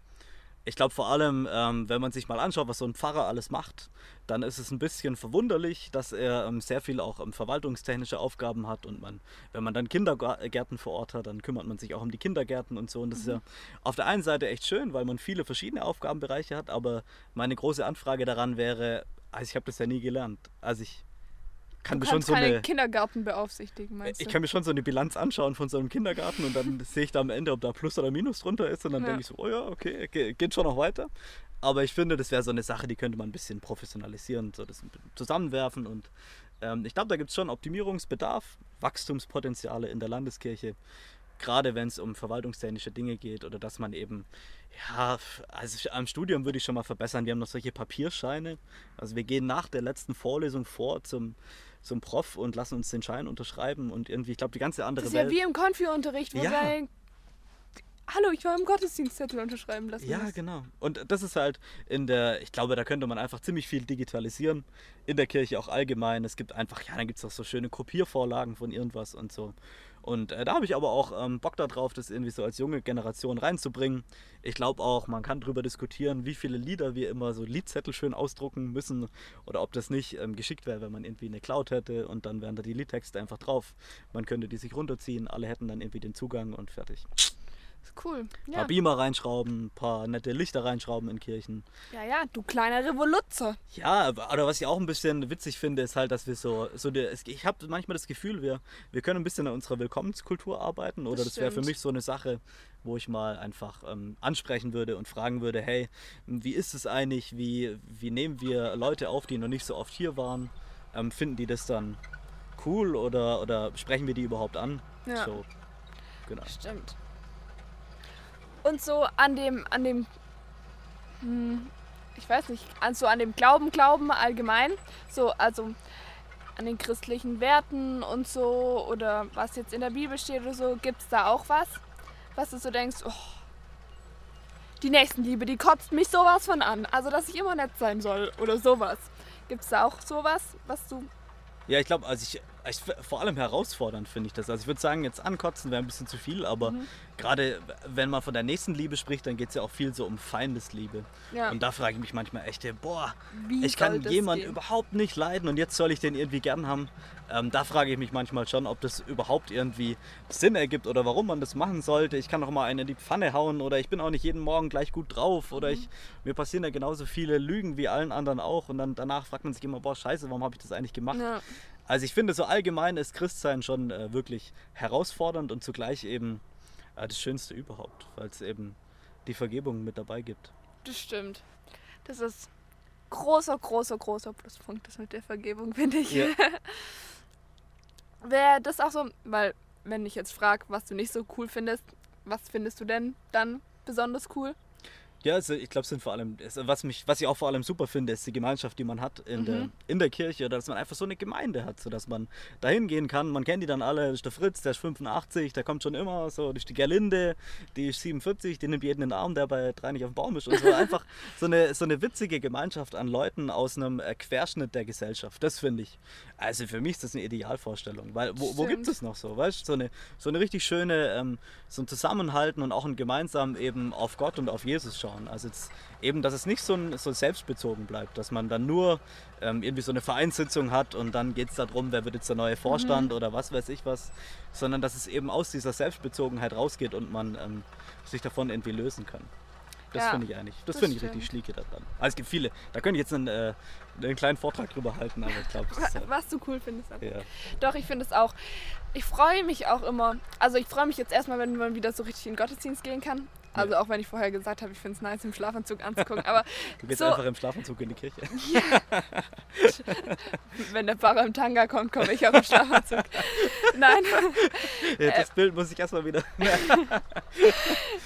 ich glaube vor allem, ähm, wenn man sich mal anschaut, was so ein Pfarrer alles macht, dann ist es ein bisschen verwunderlich, dass er ähm, sehr viel auch ähm, verwaltungstechnische Aufgaben hat und man, wenn man dann Kindergärten vor Ort hat, dann kümmert man sich auch um die Kindergärten und so. Und das mhm. ist ja auf der einen Seite echt schön, weil man viele verschiedene Aufgabenbereiche hat, aber meine große Anfrage daran wäre, also ich habe das ja nie gelernt. Also ich kann du mir schon so eine Kindergarten beaufsichtigen, meinst du? Ich kann mir schon so eine Bilanz anschauen von so einem Kindergarten und dann sehe ich da am Ende, ob da Plus oder Minus drunter ist und dann ja. denke ich so, oh ja, okay, geht schon noch weiter. Aber ich finde, das wäre so eine Sache, die könnte man ein bisschen professionalisieren, so das zusammenwerfen und ähm, ich glaube, da gibt es schon Optimierungsbedarf, Wachstumspotenziale in der Landeskirche, gerade wenn es um verwaltungstechnische Dinge geht oder dass man eben ja, also am Studium würde ich schon mal verbessern. Wir haben noch solche Papierscheine. Also wir gehen nach der letzten Vorlesung vor zum zum Prof und lassen uns den Schein unterschreiben und irgendwie, ich glaube, die ganze andere Welt. Das ist Welt, ja wie im Konfi-Unterricht, wo ja. dein Hallo, ich war im Gottesdienstzettel unterschreiben lassen. Ja, genau. Und das ist halt in der, ich glaube, da könnte man einfach ziemlich viel digitalisieren. In der Kirche auch allgemein. Es gibt einfach, ja, dann gibt es auch so schöne Kopiervorlagen von irgendwas und so. Und äh, da habe ich aber auch ähm, Bock darauf, das irgendwie so als junge Generation reinzubringen. Ich glaube auch, man kann darüber diskutieren, wie viele Lieder wir immer so Liedzettel schön ausdrucken müssen oder ob das nicht ähm, geschickt wäre, wenn man irgendwie eine Cloud hätte und dann wären da die Liedtexte einfach drauf. Man könnte die sich runterziehen, alle hätten dann irgendwie den Zugang und fertig. Cool. Ja. Ein paar Beamer reinschrauben, ein paar nette Lichter reinschrauben in Kirchen. Ja, ja, du kleiner Revoluzzer. Ja, aber was ich auch ein bisschen witzig finde, ist halt, dass wir so, so der, ich habe manchmal das Gefühl, wir, wir können ein bisschen an unserer Willkommenskultur arbeiten. Oder das, das wäre für mich so eine Sache, wo ich mal einfach ähm, ansprechen würde und fragen würde, hey, wie ist es eigentlich, wie, wie nehmen wir Leute auf, die noch nicht so oft hier waren? Ähm, finden die das dann cool oder, oder sprechen wir die überhaupt an? Ja. So, genau. Stimmt und so an dem, an dem, hm, ich weiß nicht, an so an dem Glauben, Glauben allgemein, so, also an den christlichen Werten und so oder was jetzt in der Bibel steht oder so, gibt es da auch was, was du so denkst, oh, die Nächstenliebe, die kotzt mich sowas von an, also dass ich immer nett sein soll oder sowas. Gibt es da auch sowas, was du... Ja, ich glaube, also ich, ich, vor allem herausfordernd finde ich das. Also ich würde sagen, jetzt ankotzen wäre ein bisschen zu viel, aber mhm gerade wenn man von der nächsten Liebe spricht, dann geht es ja auch viel so um Feindesliebe. Ja. Und da frage ich mich manchmal echt, boah, Wie ich kann jemanden überhaupt nicht leiden und jetzt soll ich den irgendwie gern haben. Ähm, da frage ich mich manchmal schon, ob das überhaupt irgendwie Sinn ergibt oder warum man das machen sollte. Ich kann doch mal einen in die Pfanne hauen oder ich bin auch nicht jeden Morgen gleich gut drauf oder mhm. ich, mir passieren ja genauso viele Lügen wie allen anderen auch und dann danach fragt man sich immer, boah, scheiße, warum habe ich das eigentlich gemacht? Ja. Also ich finde, so allgemein ist Christsein schon äh, wirklich herausfordernd und zugleich eben ja, das Schönste überhaupt, weil es eben die Vergebung mit dabei gibt. Das stimmt. Das ist großer, großer, großer Pluspunkt, das mit der Vergebung, (laughs) finde ich. Ja. (laughs) Wäre das auch so, weil wenn ich jetzt frage, was du nicht so cool findest, was findest du denn dann besonders cool? Ja, also ich glaube, sind vor allem, was, mich, was ich auch vor allem super finde, ist die Gemeinschaft, die man hat in, mhm. der, in der Kirche, dass man einfach so eine Gemeinde hat, sodass man da hingehen kann. Man kennt die dann alle, das ist der Fritz, der ist 85, der kommt schon immer, so, das ist die Gerlinde, die ist 47, die nimmt jeden in den Arm, der bei drei nicht auf dem Baum ist und so. (laughs) Einfach so eine, so eine witzige Gemeinschaft an Leuten aus einem äh, Querschnitt der Gesellschaft, das finde ich. Also für mich ist das eine Idealvorstellung, weil wo, wo gibt es noch so, weißt du, so eine, so eine richtig schöne, ähm, so ein Zusammenhalten und auch ein gemeinsam eben auf Gott und auf Jesus schauen schauen. Also jetzt eben, dass es nicht so, ein, so selbstbezogen bleibt, dass man dann nur ähm, irgendwie so eine Vereinssitzung hat und dann geht es darum, wer wird jetzt der neue Vorstand mhm. oder was weiß ich was, sondern dass es eben aus dieser Selbstbezogenheit rausgeht und man ähm, sich davon irgendwie lösen kann. Das ja, finde ich eigentlich, das, das finde ich richtig schlieke daran. Also es gibt viele, da könnte ich jetzt einen, äh, einen kleinen Vortrag drüber halten, aber ich glaube, was, (laughs) was du cool findest. Ja. Doch, ich finde es auch. Ich freue mich auch immer. Also ich freue mich jetzt erstmal, wenn man wieder so richtig in den Gottesdienst gehen kann. Also auch wenn ich vorher gesagt habe, ich finde es nice, im Schlafanzug anzugucken. Aber (laughs) du gehst so, einfach im Schlafanzug in die Kirche. Ja. (laughs) wenn der Pfarrer im Tanga kommt, komme ich auch im Schlafanzug. Nein. (laughs) Ja, das äh, Bild muss ich erstmal wieder.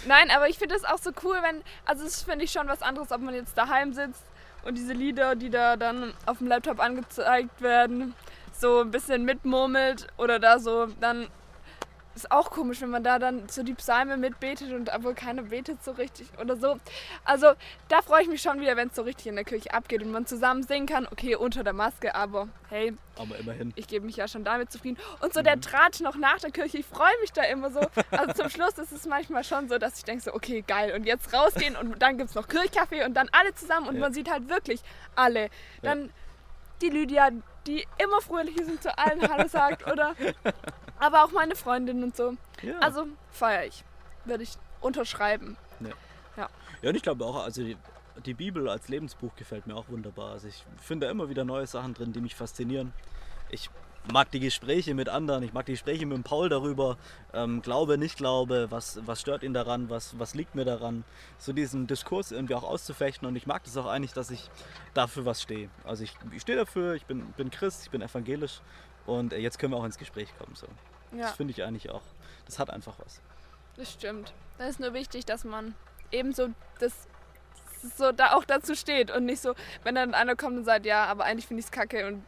Nein, aber ich finde es auch so cool, wenn, also das finde ich schon was anderes, ob man jetzt daheim sitzt und diese Lieder, die da dann auf dem Laptop angezeigt werden, so ein bisschen mitmurmelt oder da so dann ist auch komisch, wenn man da dann so die Psalme mitbetet und aber keiner betet so richtig oder so. Also da freue ich mich schon wieder, wenn es so richtig in der Kirche abgeht und man zusammen singen kann. Okay, unter der Maske, aber hey. Aber immerhin. Ich gebe mich ja schon damit zufrieden. Und so mhm. der Tratsch noch nach der Kirche, ich freue mich da immer so. Also zum Schluss ist es manchmal schon so, dass ich denke so, okay, geil. Und jetzt rausgehen und dann gibt es noch Kirchkaffee und dann alle zusammen und ja. man sieht halt wirklich alle. Dann ja. die Lydia, die immer fröhlich ist und zu allen Hallo sagt, oder? Aber auch meine Freundin und so. Ja. Also feiere ich. Würde ich unterschreiben. Ja. Ja, ja und ich glaube auch, also die, die, Bibel als Lebensbuch gefällt mir auch wunderbar. Also ich finde da immer wieder neue Sachen drin, die mich faszinieren. Ich mag die Gespräche mit anderen, ich mag die Gespräche mit dem Paul darüber, ähm, Glaube, nicht Glaube, was, was stört ihn daran, was, was liegt mir daran, so diesen Diskurs irgendwie auch auszufechten und ich mag das auch eigentlich, dass ich dafür was stehe. Also ich, ich stehe dafür, ich bin, bin Christ, ich bin evangelisch und äh, jetzt können wir auch ins Gespräch kommen. So. Ja. Das finde ich eigentlich auch, das hat einfach was. Das stimmt. Da ist nur wichtig, dass man ebenso das so da auch dazu steht und nicht so, wenn dann einer kommt und sagt, ja, aber eigentlich finde ich es kacke und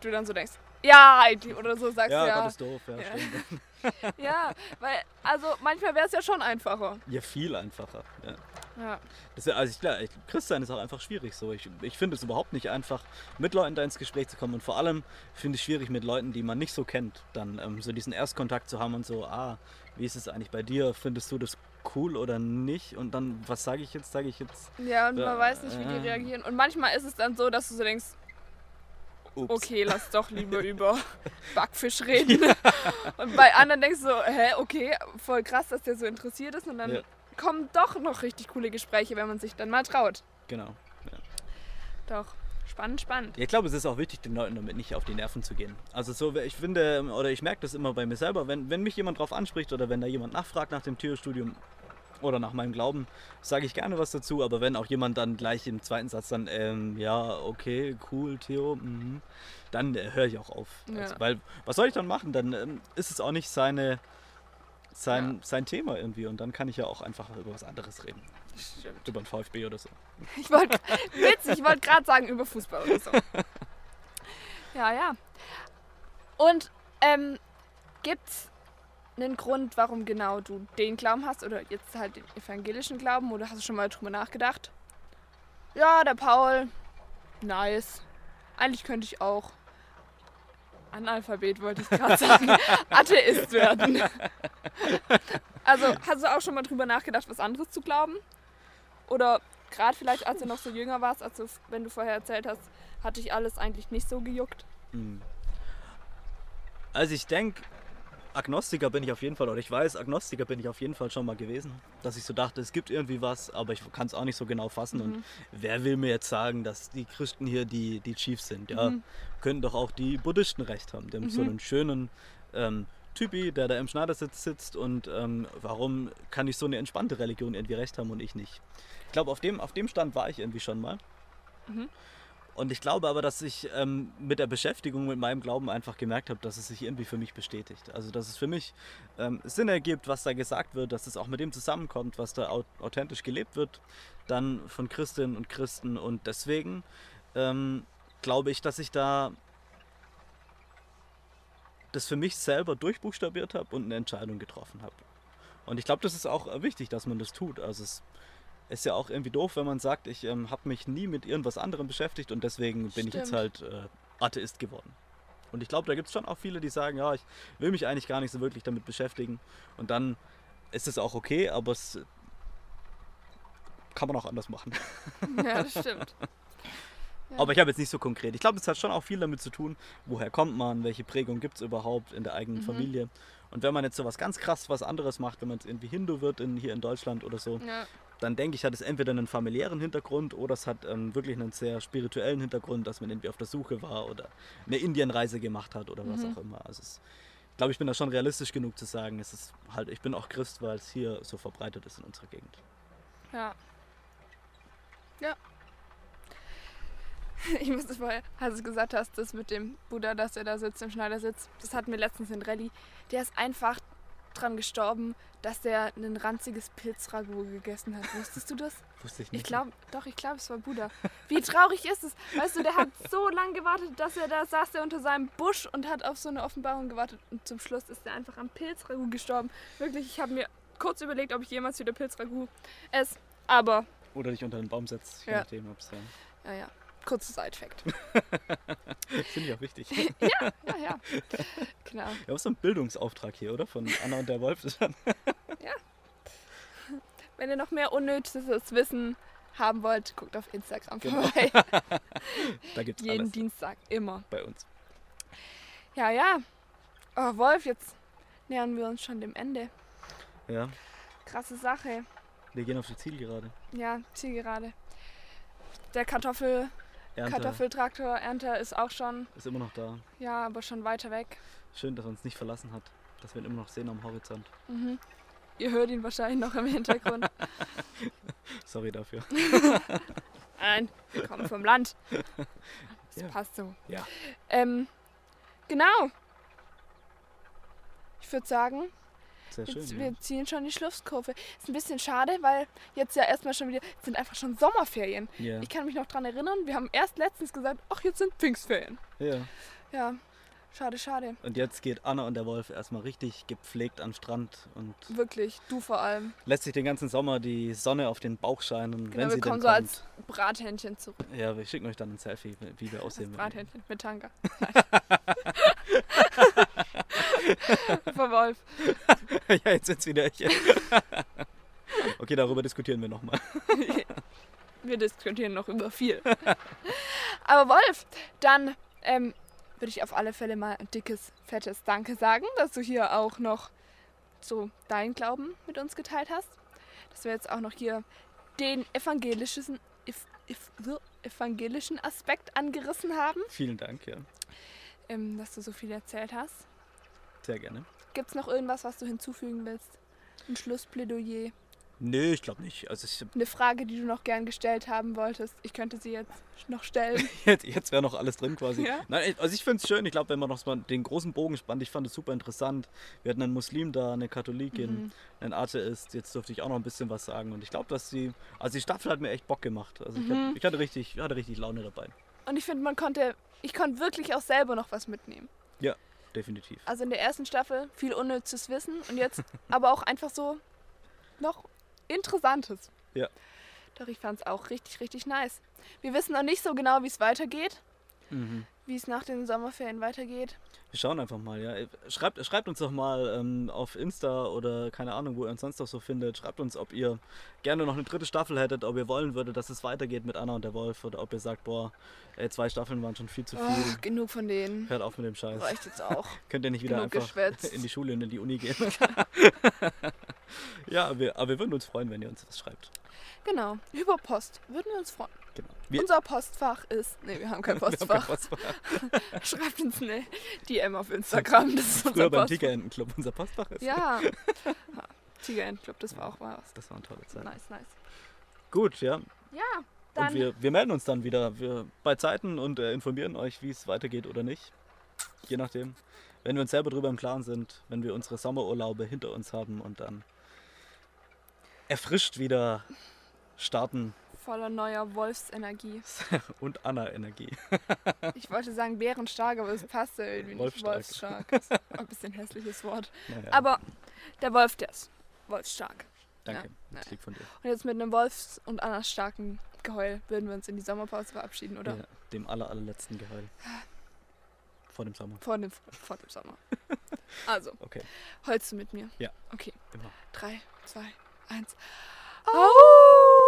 du dann so denkst, ja, oder so sagst ja, du ja. Gott ist doof, ja, ja. (laughs) ja, weil, also manchmal wäre es ja schon einfacher. Ja, viel einfacher, ja. Ja. Das, also ich, klar, Christsein ist auch einfach schwierig so. Ich, ich finde es überhaupt nicht einfach, mit Leuten da ins Gespräch zu kommen. Und vor allem finde ich es schwierig, mit Leuten, die man nicht so kennt, dann ähm, so diesen Erstkontakt zu haben und so, ah, wie ist es eigentlich bei dir? Findest du das cool oder nicht? Und dann, was sage ich jetzt? Sage ich jetzt. Ja, und man weiß nicht, wie die reagieren. Und manchmal ist es dann so, dass du so denkst, Ups. okay, lass doch lieber (laughs) über Backfisch reden. Ja. Und bei anderen denkst du so, hä, okay, voll krass, dass der so interessiert ist. Und dann ja. kommen doch noch richtig coole Gespräche, wenn man sich dann mal traut. Genau. Ja. Doch. Spannend, spannend. Ich glaube, es ist auch wichtig, den Leuten damit nicht auf die Nerven zu gehen. Also so, ich finde, oder ich merke das immer bei mir selber, wenn, wenn mich jemand drauf anspricht oder wenn da jemand nachfragt nach dem Theostudium, oder nach meinem Glauben, sage ich gerne was dazu. Aber wenn auch jemand dann gleich im zweiten Satz dann, ähm, ja, okay, cool, Theo, mh, dann äh, höre ich auch auf. Ja. Also, weil, was soll ich dann machen? Dann ähm, ist es auch nicht seine, sein, ja. sein Thema irgendwie. Und dann kann ich ja auch einfach über was anderes reden. Stimmt. Über ein VfB oder so. (laughs) Ich wollte, witzig, ich wollte gerade sagen, über Fußball oder so. (laughs) Ja, ja. Und ähm, gibt's einen Grund, warum genau du den Glauben hast oder jetzt halt den evangelischen Glauben oder hast du schon mal drüber nachgedacht? Ja, der Paul, nice. Eigentlich könnte ich auch Analphabet, wollte ich gerade sagen, (laughs) Atheist werden. also hast du auch schon mal drüber nachgedacht, was anderes zu glauben? Oder gerade vielleicht, als du noch so jünger warst, als du, wenn du vorher erzählt hast, hatte ich alles eigentlich nicht so gejuckt? Hm. Also ich denke, Agnostiker bin ich auf jeden Fall, oder ich weiß, Agnostiker bin ich auf jeden Fall schon mal gewesen, dass ich so dachte, es gibt irgendwie was, aber ich kann es auch nicht so genau fassen. Mhm. Und wer will mir jetzt sagen, dass die Christen hier die, die Chiefs sind? Ja, mhm. können doch auch die Buddhisten recht haben. Die haben mhm. so einen schönen ähm, Typi, der da im Schneidersitz sitzt und ähm, warum kann ich so eine entspannte Religion irgendwie recht haben und ich nicht? Ich glaube, auf dem, auf dem Stand war ich irgendwie schon mal. Und ich glaube aber, dass ich ähm, mit der Beschäftigung mit meinem Glauben einfach gemerkt habe, dass es sich irgendwie für mich bestätigt. Also dass es für mich ähm, Sinn ergibt, was da gesagt wird, dass es auch mit dem zusammenkommt, was da authentisch gelebt wird, dann von Christinnen und Christen. Und deswegen ähm, glaube ich, dass ich da das für mich selber durchbuchstabiert habe und eine Entscheidung getroffen habe. Und ich glaube, das ist auch wichtig, dass man das tut. Also es ist ja auch irgendwie doof, wenn man sagt, ich ähm, habe mich nie mit irgendwas anderem beschäftigt und deswegen bin Stimmt. ich jetzt halt äh, Atheist geworden. Und ich glaube, da gibt es schon auch viele, die sagen, ja, ich will mich eigentlich gar nicht so wirklich damit beschäftigen. Und dann ist es auch okay, aber es kann man auch anders machen. (laughs) Ja, das stimmt. (laughs) Ja. Aber ich habe jetzt nicht so konkret. Ich glaube, es hat schon auch viel damit zu tun, woher kommt man, welche Prägung gibt es überhaupt in der eigenen mhm. Familie. Und wenn man jetzt so was ganz krass was anderes macht, wenn man jetzt irgendwie Hindu wird in, hier in Deutschland oder so, ja dann denke ich, hat es entweder einen familiären Hintergrund oder es hat ähm, wirklich einen sehr spirituellen Hintergrund, dass man irgendwie auf der Suche war oder eine Indienreise gemacht hat oder was mhm. auch immer. Also es, ich glaube, ich bin da schon realistisch genug zu sagen, es ist halt, ich bin auch Christ, weil es hier so verbreitet ist in unserer Gegend. Ja. Ja. (laughs) Ich musste vorher, als du gesagt hast, das mit dem Buddha, dass er da sitzt im Schneidersitz, das hatten wir letztens in Rallye. Der ist einfach dran gestorben, dass der ein ranziges Pilzragout gegessen hat. Wusstest du das? Wusste ich nicht. Ich glaube, doch, ich glaube, es war Buddha. Wie traurig ist es? Weißt du, der hat so lange gewartet, dass er da saß, der unter seinem Busch und hat auf so eine Offenbarung gewartet. Und zum Schluss ist er einfach am Pilzragout gestorben. Wirklich, ich habe mir kurz überlegt, ob ich jemals wieder Pilzragout esse. Aber, Oder dich unter den Baum setzt, je Ja. nachdem, ob es ja. naja, kurzer Side-Fact. (laughs) Finde ich auch wichtig. ja, ja, ja. Genau. Ja, was so ein Bildungsauftrag hier, oder? Von Anna und der Wolf. (laughs) War- Wenn ihr noch mehr unnötiges Wissen haben wollt, guckt auf Instagram Genau. vorbei. da gibt es Jeden alles Dienstag, immer. bei uns. Ja, ja. Oh, Wolf, jetzt nähern wir uns schon dem Ende. Ja, Krasse Sache. wir gehen auf die Zielgerade. Ja, Zielgerade. Der Kartoffel, Ernte Kartoffeltraktor-Ernte ist auch schon, ist immer noch da. ja, aber schon weiter weg. Schön, dass er uns nicht verlassen hat. Dass wir ihn immer noch sehen am Horizont. Mhm. Ihr hört ihn wahrscheinlich noch im Hintergrund. (laughs) Sorry dafür. (laughs) Nein, wir kommen vom Land. Das Ja. passt so. Ja. Ähm, genau. Ich würde sagen, Sehr schön. Jetzt, wir ziehen schon die Schlusskurve. Ist ein bisschen schade, weil jetzt ja erstmal schon wieder, sind einfach schon Sommerferien. Ja. Ich kann mich noch dran erinnern, wir haben erst letztens gesagt, ach, jetzt sind Pfingstferien. ja. Ja, schade, schade. Und jetzt geht Anna und der Wolf erstmal richtig gepflegt den Strand und Wirklich, du vor allem. lässt sich den ganzen Sommer die Sonne auf den Bauch scheinen, Genau, wenn wir sie kommen so kommt. als Brathähnchen zurück. Ja, wir schicken euch dann ein Selfie, wie wir aussehen. Brathähnchen mit Tanker. (laughs) (laughs) (laughs) Vor Wolf. (laughs) ja, jetzt sind's wieder ich. (laughs) okay, darüber diskutieren wir nochmal. Wir diskutieren noch über viel. Aber Wolf, dann ähm, würde ich auf alle Fälle mal ein dickes, fettes Danke sagen, dass du hier auch noch so deinen Glauben mit uns geteilt hast. Dass wir jetzt auch noch hier den evangelischen, ev, ev, so, evangelischen Aspekt angerissen haben, Vielen Dank, ja. ähm, dass du so viel erzählt hast. Sehr gerne. Gibt es noch irgendwas, was du hinzufügen willst? Ein Schlussplädoyer? Nö, ich glaube nicht. Also ich, Eine Frage, die du noch gern gestellt haben wolltest? Ich könnte sie jetzt noch stellen. (laughs) jetzt jetzt wäre noch alles drin quasi. Ja? Nein, ich- also ich finde es schön. Ich glaube, wenn man noch mal den großen Bogen spannt, ich fand es super interessant. Wir hatten einen Muslim da, eine Katholikin, Mhm. einen Atheist. Jetzt durfte ich auch noch ein bisschen was sagen. Und ich glaube, dass die, also die Staffel hat mir echt Bock gemacht. Also ich, Mhm. hatte, ich hatte richtig, ich hatte richtig Laune dabei. Und ich finde, man konnte, ich konnte wirklich auch selber noch was mitnehmen. Definitiv. Also in der ersten Staffel viel unnützes Wissen und jetzt (laughs) aber auch einfach so noch Interessantes. Ja. Doch ich fand es auch richtig, richtig nice. Wir wissen noch nicht so genau, wie es weitergeht, Mhm. Wie es nach den Sommerferien weitergeht. Wir schauen einfach mal, ja. Schreibt, schreibt uns doch mal ähm, auf Insta oder keine Ahnung, wo ihr uns sonst noch so findet. Schreibt uns, ob ihr gerne noch eine dritte Staffel hättet, ob ihr wollen würdet, dass es weitergeht mit Anna und der Wolf oder ob ihr sagt, boah, ey, zwei Staffeln waren schon viel zu viel. Oh, genug von denen. Hört auf mit dem Scheiß. Reicht jetzt auch. (laughs) Könnt ihr nicht wieder genug einfach geschwätzt. in die Schule und in die Uni gehen? (laughs) (laughs) ja, aber wir, aber wir würden uns freuen, wenn ihr uns was schreibt. Genau. Über Post. Würden wir uns freuen. Genau. Wir, Unser Postfach ist. Ne, wir haben kein (laughs) wir haben kein Postfach. Postfach. (laughs) Schreibt uns eine DM auf Instagram. Das ist Früher unser beim Postfach. Tigerentenclub unser Postfach ist. Ja. (laughs) ja. Tigerenclub, das war auch was. Das war eine tolle Zeit. Nice, nice. Gut, ja. Ja, dann. Und wir, wir melden uns dann wieder wir, bei Zeiten und äh, informieren euch, wie es weitergeht oder nicht. Je nachdem. Wenn wir uns selber darüber im Klaren sind, wenn wir unsere Sommerurlaube hinter uns haben und dann erfrischt wieder starten voller neuer Wolfsenergie. (laughs) und Anna-Energie. (laughs) Ich wollte sagen bärenstark, aber es passt ja irgendwie nicht. Wolfstark. Wolfstark. Das ist ein bisschen hässliches Wort. Naja, Aber der Wolf, der ist wolfstark. danke, ja. das liegt von dir. Und jetzt mit einem Wolfs- und Annas starken Geheul würden wir uns in die Sommerpause verabschieden, oder? Ja, dem aller, allerletzten Geheul. Vor dem Sommer. Vor, dem, vor dem Sommer. Also, Okay, heulst du mit mir? Ja. Okay. immer. Drei, zwei, eins. Au! Oh,